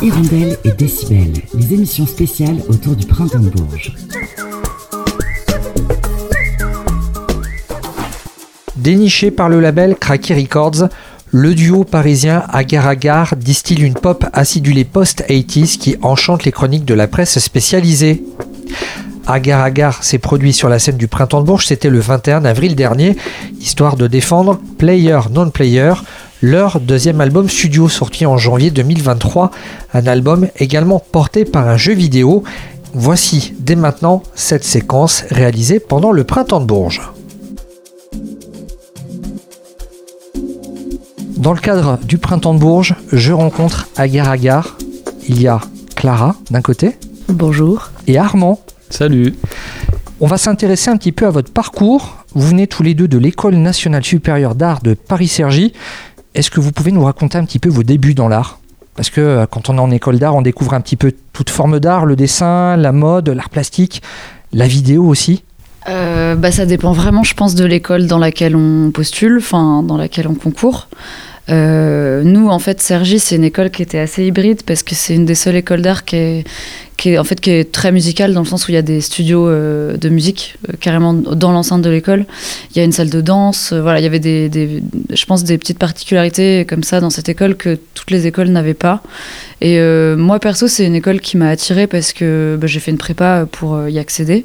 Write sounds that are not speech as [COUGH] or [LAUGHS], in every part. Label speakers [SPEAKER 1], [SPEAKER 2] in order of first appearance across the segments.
[SPEAKER 1] Hirondelle et Décibel, les émissions spéciales autour du printemps de Bourges.
[SPEAKER 2] Déniché par le label Cracky Records, le duo parisien Agar Agar distille une pop acidulée post-80s qui enchante les chroniques de la presse spécialisée. Agar Agar s'est produit sur la scène du Printemps de Bourges, c'était le 21 avril dernier, histoire de défendre Player Non Player, leur deuxième album studio sorti en janvier 2023, un album également porté par un jeu vidéo. Voici dès maintenant cette séquence réalisée pendant le Printemps de Bourges. Dans le cadre du Printemps de Bourges, je rencontre Agar Agar. Il y a Clara d'un côté.
[SPEAKER 3] Bonjour.
[SPEAKER 2] Et Armand
[SPEAKER 4] Salut.
[SPEAKER 2] On va s'intéresser un petit peu à votre parcours. Vous venez tous les deux de l'École nationale supérieure d'art de Paris-Cergy. Est-ce que vous pouvez nous raconter un petit peu vos débuts dans l'art? Parce que euh, quand on est en école d'art, on découvre un petit peu toute forme d'art, le dessin, la mode, l'art plastique, la vidéo aussi.
[SPEAKER 3] Euh, bah, ça dépend vraiment, je pense, de l'école dans laquelle on postule, enfin dans laquelle on concourt. Euh, nous, en fait, Sergi, c'est une école qui était assez hybride parce que c'est une des seules écoles d'art qui qui est en fait qui est très musicale dans le sens où il y a des studios euh, de musique euh, carrément dans l'enceinte de l'école. Il y a une salle de danse. euh, voilà, il y avait des, je pense des petites particularités comme ça dans cette école que toutes les écoles n'avaient pas. Et moi perso, c'est une école qui m'a attirée parce que bah, j'ai fait une prépa pour y accéder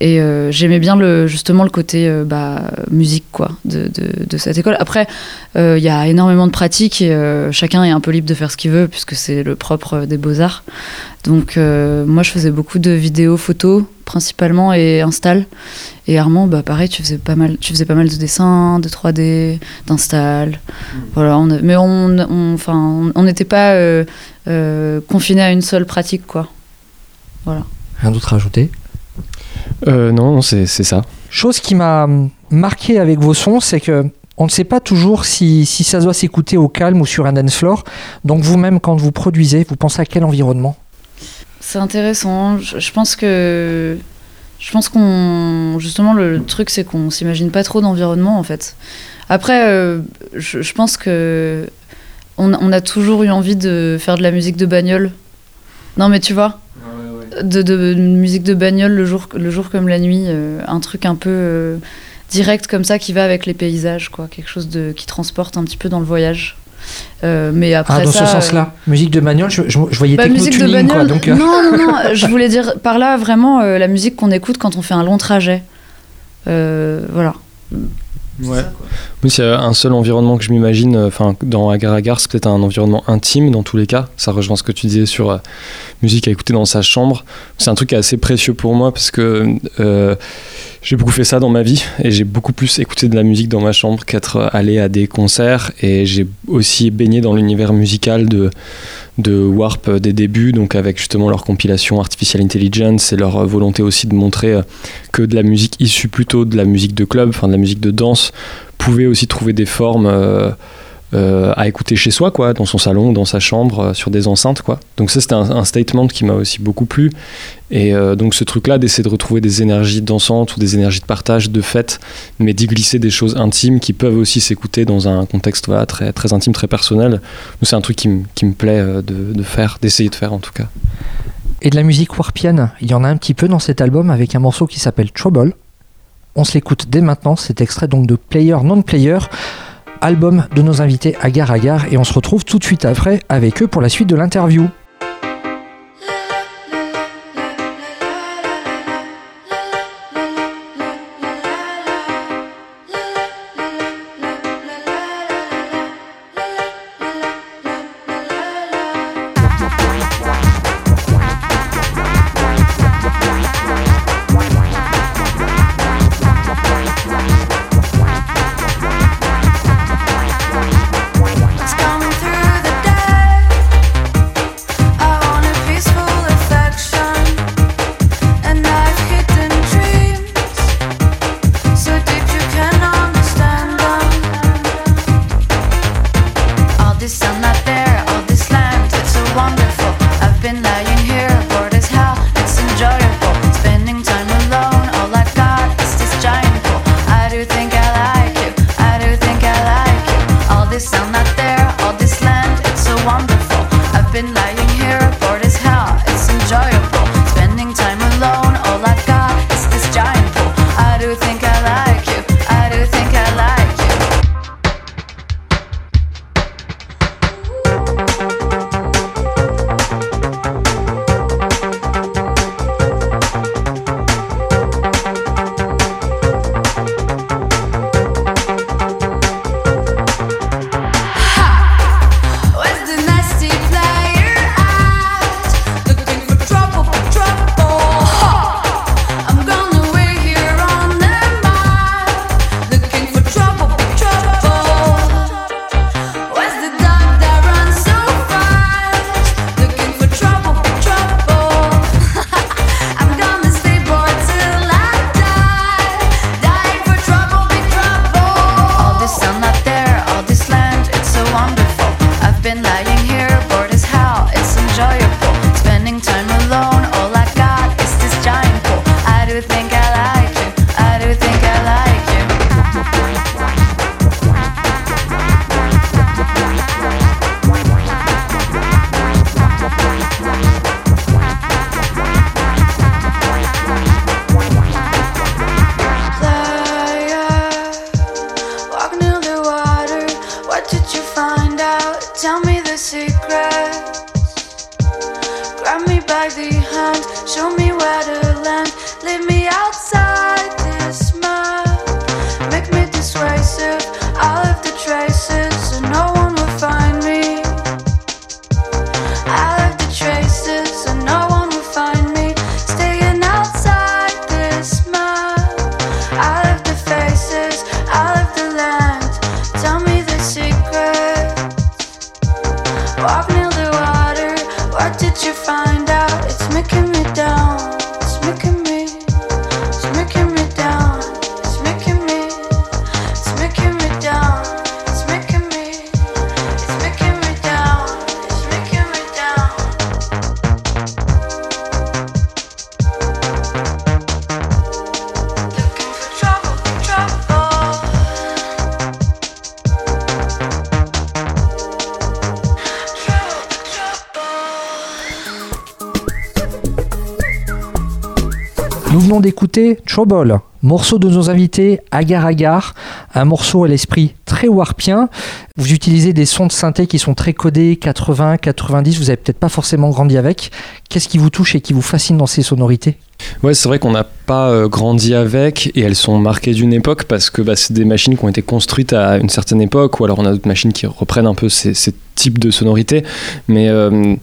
[SPEAKER 3] et j'aimais bien le justement le côté bah, musique quoi de, de, cette école. Après, il y a énormément de pratiques et chacun est un peu libre de faire ce qu'il veut puisque c'est le propre des beaux arts. Donc euh, moi je faisais beaucoup de vidéos, photos principalement et install. Et Armand, bah pareil, tu faisais pas mal, tu faisais pas mal de dessins, de 3D, d'install. Voilà, on a- mais on, enfin, on n'était pas euh, euh, confiné à une seule pratique quoi. Voilà.
[SPEAKER 2] Rien d'autre à ajouter?
[SPEAKER 4] Euh, non, non, c'est c'est ça.
[SPEAKER 2] Chose qui m'a marqué avec vos sons, c'est que on ne sait pas toujours si, si ça doit s'écouter au calme ou sur un dance floor. Donc vous-même, quand vous produisez, vous pensez à quel environnement?
[SPEAKER 3] C'est intéressant. Je, je pense que. Je pense qu'on. Justement, le, truc, c'est qu'on s'imagine pas trop d'environnement, en fait. Après, euh, je, je pense que. On, on a toujours eu envie de faire de la musique de bagnole. Non, mais tu vois de, de, de musique de bagnole le jour, le jour comme la nuit. euh, un truc un peu. euh, direct comme ça qui va avec les paysages, quoi. Quelque chose de, qui transporte un petit peu dans le voyage. Euh, mais après
[SPEAKER 2] Ah, dans
[SPEAKER 3] ça,
[SPEAKER 2] ce sens-là. Musique de bagnole, je, je- je voyais
[SPEAKER 3] bah, musique de
[SPEAKER 2] quoi.
[SPEAKER 3] bagnole.
[SPEAKER 2] Donc, euh,
[SPEAKER 3] Non, non, non. [LAUGHS] je voulais dire par là vraiment euh, la musique qu'on écoute quand on fait un long trajet. Euh, voilà.
[SPEAKER 4] Ouais. Oui, a un seul environnement que je m'imagine, euh, enfin, dans Agar Agar, c'est peut-être un environnement intime dans tous les cas. Ça rejoint ce que tu disais sur euh, musique à écouter dans sa chambre. C'est un truc assez précieux pour moi parce que euh, j'ai beaucoup fait ça dans ma vie et j'ai beaucoup plus écouté de la musique dans ma chambre qu'être allé à des concerts. Et j'ai aussi baigné dans l'univers musical de de Warp des débuts, donc avec justement leur compilation Artificial Intelligence et leur volonté aussi de montrer euh, que de la musique issue plutôt de la musique de club, enfin de la musique de danse, pouvait aussi trouver des formes euh, euh, à écouter chez soi, quoi, dans son salon, dans sa chambre, euh, sur des enceintes, quoi. Donc ça, c'était un, statement qui m'a aussi beaucoup plu. Et euh, donc ce truc-là, d'essayer de retrouver des énergies dansantes ou des énergies de partage, de fête, mais d'y glisser des choses intimes qui peuvent aussi s'écouter dans un contexte très, très intime, très personnel. C'est un truc qui, me- plaît de, de faire, d'essayer de faire en tout cas.
[SPEAKER 2] Et de la musique warpienne, il y en a un petit peu dans cet album avec un morceau qui s'appelle Trouble. On se l'écoute dès maintenant, c'est extrait donc de Player Non Player, album de nos invités Agar Agar, et on se retrouve tout de suite après avec eux pour la suite de l'interview.
[SPEAKER 5] the sun.
[SPEAKER 3] Secrets. Grab me by the hand, show me where to land. Leave me outside this map. Make me dissuasive.
[SPEAKER 2] D'écouter Trouble, morceau de nos invités Agar Agar, un morceau à l'esprit très warpien. Vous utilisez des sons de synthé qui sont très codés, 80, 90, vous avez peut-être pas forcément grandi avec. Qu'est-ce qui vous touche et qui vous fascine dans ces sonorités?
[SPEAKER 4] Ouais, c'est vrai qu'on n'a pas euh, grandi avec et elles sont marquées d'une époque parce que bah, c'est des machines qui ont été construites à une certaine époque ou alors on a d'autres machines qui reprennent un peu ces, types de sonorités. Mais euh,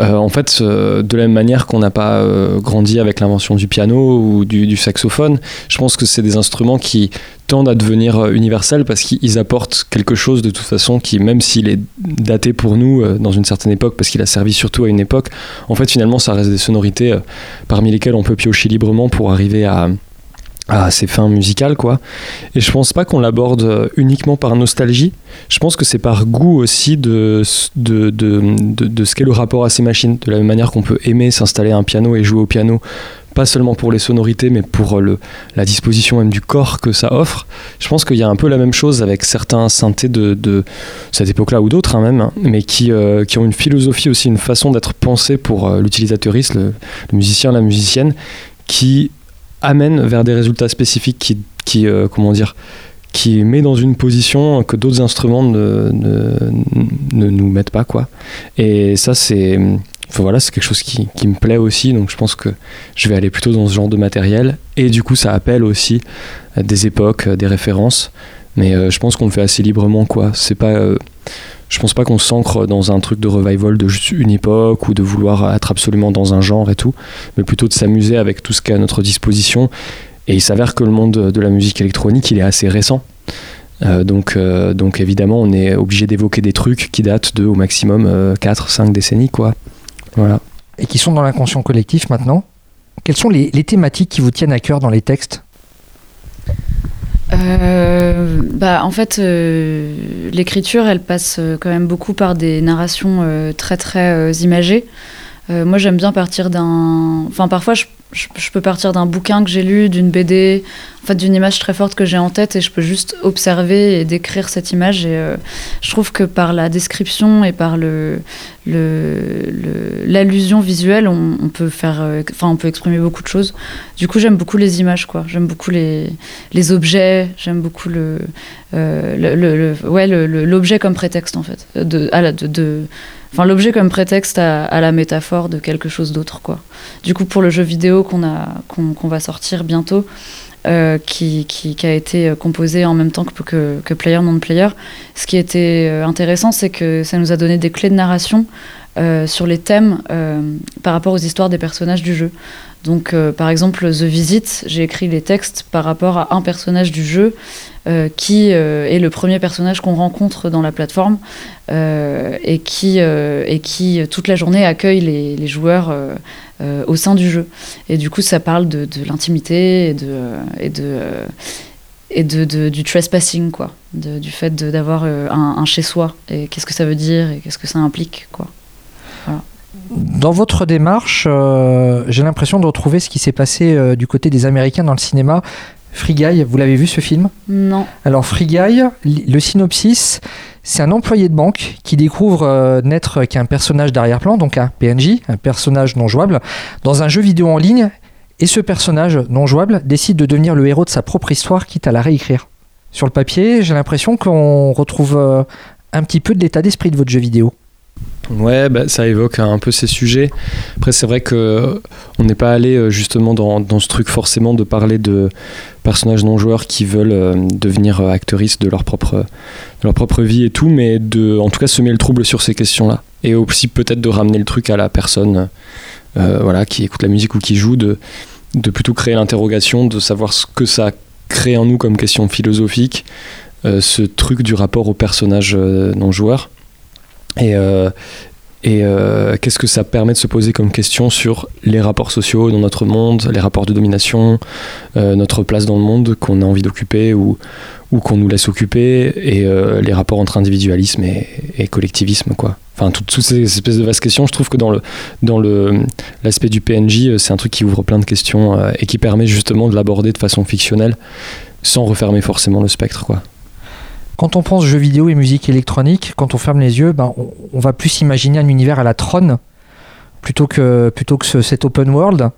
[SPEAKER 4] euh, en fait, de la même manière qu'on n'a pas grandi avec l'invention du piano ou du, du saxophone, je pense que c'est des instruments qui tendent à devenir universels parce qu'ils apportent quelque chose de toute façon qui, même s'il est daté pour nous dans une certaine époque parce qu'il a servi surtout à une époque, en fait finalement ça reste des sonorités parmi lesquelles on peut piocher librement pour arriver à, à ses fins musicales quoi. Et je pense pas qu'on l'aborde uniquement par nostalgie. Je pense que c'est par goût aussi de, de, de, de, de ce qu'est le rapport à ces machines. De la même manière qu'on peut aimer s'installer à un piano et jouer au piano, pas seulement pour les sonorités, mais pour euh, le, la disposition même du corps que ça offre. Je pense qu'il y a un peu la même chose avec certains synthés de, de cette époque-là ou d'autres hein, même, hein, mais qui, euh, qui ont une philosophie aussi, une façon d'être pensée pour euh, l'utilisateuriste, le, musicien, la musicienne, qui amène vers des résultats spécifiques qui, qui comment dire, qui met dans une position que d'autres instruments ne, ne, ne nous mettent pas quoi. Et ça c'est enfin, voilà, c'est quelque chose qui, me plaît aussi, donc je pense que je vais aller plutôt dans ce genre de matériel. Et du coup, ça appelle aussi des époques, euh, des références. Mais euh, je pense qu'on le fait assez librement, quoi. C'est pas, euh, je pense pas qu'on s'ancre dans un truc de revival de juste une époque ou de vouloir être absolument dans un genre et tout, mais plutôt de s'amuser avec tout ce qui est à notre disposition. Et il s'avère que le monde de la musique électronique, il est assez récent. Donc, donc évidemment, on est obligé d'évoquer des trucs qui datent de au maximum euh, 4-5 décennies, quoi. Voilà.
[SPEAKER 2] et qui sont dans l'inconscient collectif maintenant. Quelles sont les, les thématiques qui vous tiennent à cœur dans les textes?
[SPEAKER 6] Euh, bah, en fait, euh, l'écriture, elle passe euh, quand même beaucoup par des narrations euh, très très euh, imagées. Euh, moi, j'aime bien partir d'un. Enfin, parfois, je,
[SPEAKER 3] je, peux partir d'un bouquin que j'ai lu, d'une BD, en fait, d'une image très forte que j'ai en tête et je peux juste observer et décrire cette image. Et euh, je trouve que par la description et par le, l'allusion visuelle, on, peut faire, euh, enfin, on peut exprimer beaucoup de choses. Du coup, j'aime beaucoup les images, quoi. J'aime beaucoup les, les objets. J'aime beaucoup le, euh, ouais, l'objet comme prétexte, en fait. De, à la- de, Enfin, l'objet comme prétexte à la métaphore de quelque chose d'autre, quoi. Du coup, pour le jeu vidéo qu'on va sortir bientôt, euh, qui, a été euh, composé en même temps que, Player Non Player, ce qui était euh, intéressant, c'est que ça nous a donné des clés de narration sur les thèmes par rapport aux histoires des personnages du jeu. Donc, euh, par exemple, The Visit, j'ai écrit les textes par rapport à un personnage du jeu euh, qui euh, est le premier personnage qu'on rencontre dans la plateforme et, qui, et qui, toute la journée, accueille les, joueurs au sein du jeu. Et du coup, ça parle de, l'intimité et, de, et, de, et de, du trespassing, quoi. Du fait d'avoir un, un chez-soi. Et qu'est-ce que ça veut dire et qu'est-ce que ça implique, quoi.
[SPEAKER 2] Dans votre démarche, euh, j'ai l'impression de retrouver ce qui s'est passé euh, du côté des Américains dans le cinéma. Free Guy, vous l'avez vu ce film?
[SPEAKER 3] Non.
[SPEAKER 2] Alors Free Guy, le synopsis, c'est un employé de banque qui découvre euh, n'être qu'un personnage d'arrière-plan, donc un PNJ, un personnage non jouable, dans un jeu vidéo en ligne. Et ce personnage non jouable décide de devenir le héros de sa propre histoire, quitte à la réécrire. Sur le papier, j'ai l'impression qu'on retrouve euh, un petit peu de l'état d'esprit de votre jeu vidéo.
[SPEAKER 4] Ouais, bah, ça évoque un peu ces sujets. Après, c'est vrai que euh, on n'est pas allé euh, justement dans, dans ce truc forcément de parler de personnages non joueurs qui veulent euh, devenir actrices de leur propre leur propre vie et tout, mais de, en tout cas, semer le trouble sur ces questions-là. Et aussi peut-être de ramener le truc à la personne, voilà, qui écoute la musique ou qui joue, de de plutôt créer l'interrogation, de savoir ce que ça crée en nous comme question philosophique, ce truc du rapport au personnage non joueur. Et, euh, euh, qu'est-ce que ça permet de se poser comme question sur les rapports sociaux dans notre monde, les rapports de domination, euh, notre place dans le monde qu'on a envie d'occuper ou, qu'on nous laisse occuper, et les rapports entre individualisme et, collectivisme, quoi. Enfin, toutes, toutes ces espèces de vastes questions, je trouve que dans le dans le l'aspect du PNJ, c'est un truc qui ouvre plein de questions et qui permet justement de l'aborder de façon fictionnelle, sans refermer forcément le spectre, quoi.
[SPEAKER 2] Quand on pense jeux vidéo et musique électronique, quand on ferme les yeux, ben, on, va plus imaginer un univers à la Tron plutôt que, plutôt que ce- cet open world.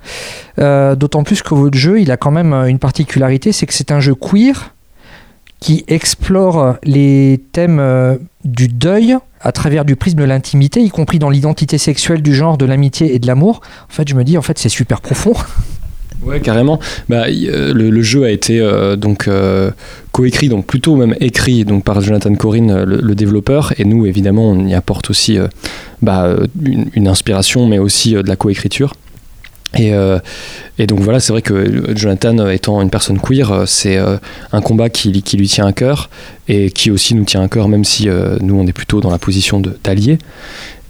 [SPEAKER 2] Euh, D'autant plus que votre jeu, il a quand même une particularité, c'est que c'est un jeu queer qui explore les thèmes euh, du deuil à travers du prisme de l'intimité, y compris dans l'identité sexuelle, du genre, de l'amitié et de l'amour. En fait, je me dis, en fait, c'est super profond. [LAUGHS]
[SPEAKER 4] Ouais, carrément. Bah, euh, le, jeu a été euh, donc euh, coécrit, donc plutôt même écrit donc par Jonathan Corinne, le, développeur, et nous évidemment on y apporte aussi bah, une, inspiration, mais aussi de la coécriture. Et, donc voilà, c'est vrai que Jonathan étant une personne queer, c'est un combat qui, lui tient à cœur et qui aussi nous tient à cœur, même si nous on est plutôt dans la position de- d'allié.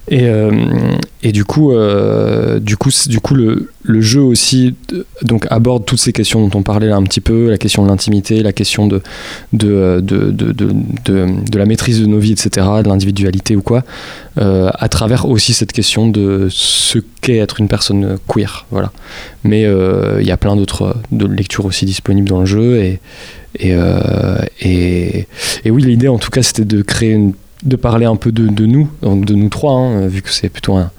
[SPEAKER 4] Et, euh, et du coup, euh, du coup, du coup le, le jeu aussi donc aborde toutes ces questions dont on parlait là un petit peu, la question de l'intimité, la question de de, euh, de, de, de, la maîtrise de nos vies, etc., de l'individualité ou quoi, à travers aussi cette question de ce qu'est être une personne queer, voilà. Mais il y a plein d'autres lectures aussi disponibles dans le jeu et et, et oui, l'idée en tout cas, c'était de créer une de parler un peu de, de nous, de nous trois, hein, vu que c'est plutôt un.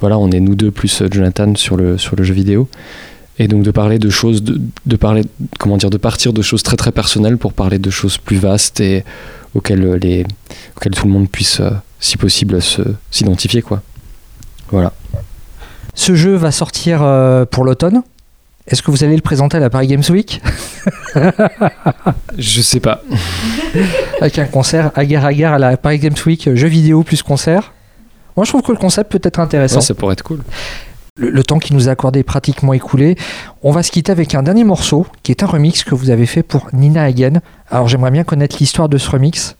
[SPEAKER 4] Voilà, on est nous deux plus euh, Jonathan sur le, sur le jeu vidéo. Et donc de parler de choses, de, de parler, comment dire, de partir de choses très très personnelles pour parler de choses plus vastes et auxquelles, euh, les, tout le monde puisse, euh, si possible, s'identifier, quoi. Voilà.
[SPEAKER 2] Ce jeu va sortir pour l'automne. Est-ce que vous allez le présenter à la Paris Games Week?
[SPEAKER 4] Je sais pas.
[SPEAKER 2] avec un concert agar agar à la Paris Games Week, euh, jeux vidéo plus concert. Moi, je trouve que le concept peut être intéressant.
[SPEAKER 4] Ouais, ça pourrait être cool.
[SPEAKER 2] le, le temps qui nous a accordé est pratiquement écoulé. On va se quitter avec un dernier morceau qui est un remix que vous avez fait pour Nina Hagen. Alors, j'aimerais bien connaître l'histoire de ce remix.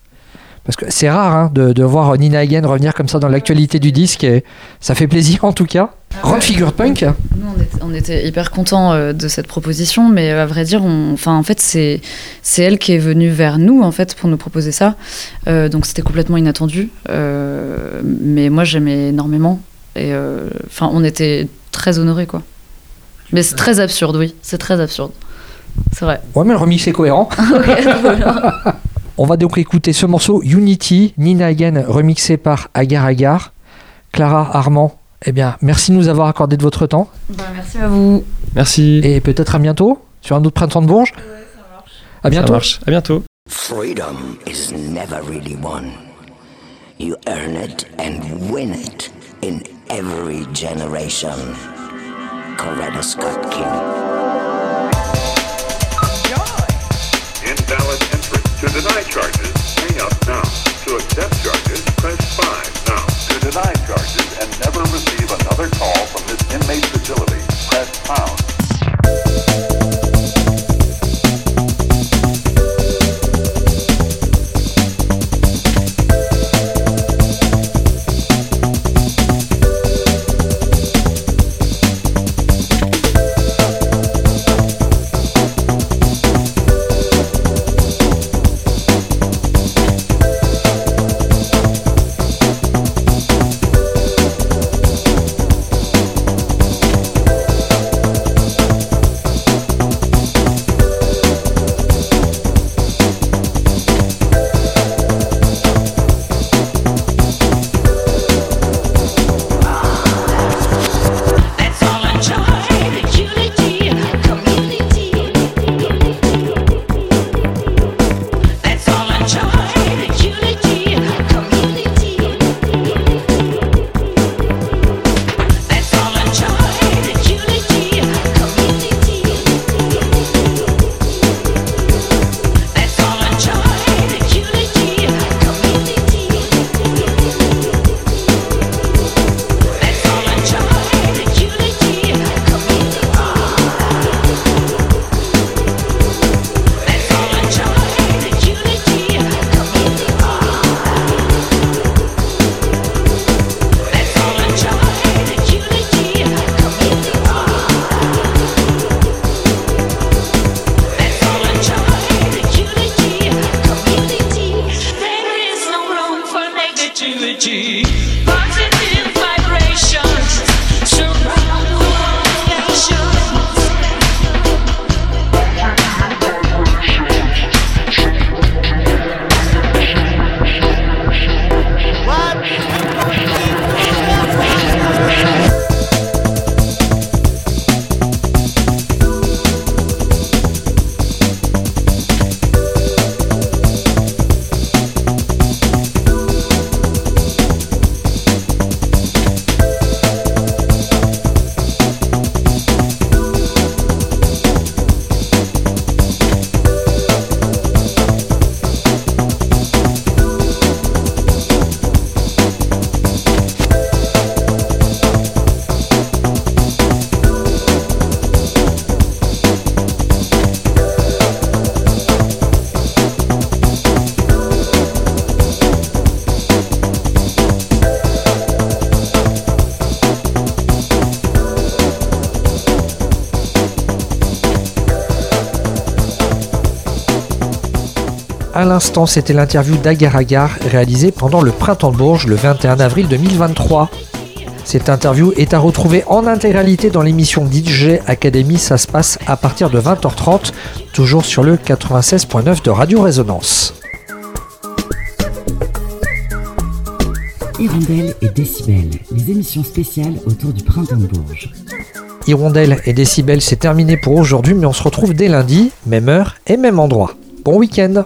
[SPEAKER 2] Parce que c'est rare hein, de, de voir Nina Hagen revenir comme ça dans l'actualité du disque et ça fait plaisir en tout cas. Grande figure punk.
[SPEAKER 3] Nous, on était, on était hyper contents euh, de cette proposition, mais à vrai dire, on, enfin, en fait, c'est, c'est elle qui est venue vers nous en fait pour nous proposer ça. Euh, donc c'était complètement inattendu, Euh, mais moi j'aimais énormément et euh, enfin, on était très honorés quoi. Mais c'est très absurde, oui. C'est très absurde. C'est vrai.
[SPEAKER 2] Ouais, mais le remix est cohérent. [LAUGHS] [LAUGHS] On va donc écouter ce morceau Unity, Nina Hagen, remixé par Agar Agar. Clara, Armand, eh bien, merci de nous avoir accordé de votre temps.
[SPEAKER 3] Bah, merci à vous.
[SPEAKER 4] Merci.
[SPEAKER 2] Et peut-être à bientôt sur un autre printemps de Bourges. À
[SPEAKER 4] Ça
[SPEAKER 2] bientôt.
[SPEAKER 4] marche. À bientôt.
[SPEAKER 7] Freedom is never really won. You earn it and win it in every generation. Coretta Scott King.
[SPEAKER 8] Deny charges, hang up now. To accept charges, press 5 now. To deny charges and never receive another call from this inmate facility, press pound.
[SPEAKER 9] with.
[SPEAKER 2] À l'instant, c'était l'interview d'Agar Agar réalisée pendant le Printemps de Bourges le 21 avril 2023. Cette interview est à retrouver en intégralité dans l'émission DJ Academy. Ça se passe à partir de 20h30, toujours sur le 96.9 de Radio Résonance.
[SPEAKER 1] Hirondelle et Décibel, les émissions spéciales autour du printemps de Bourges.
[SPEAKER 2] Hirondelle et Décibel, c'est terminé pour aujourd'hui, mais on se retrouve dès lundi, même heure et même endroit. Bon week-end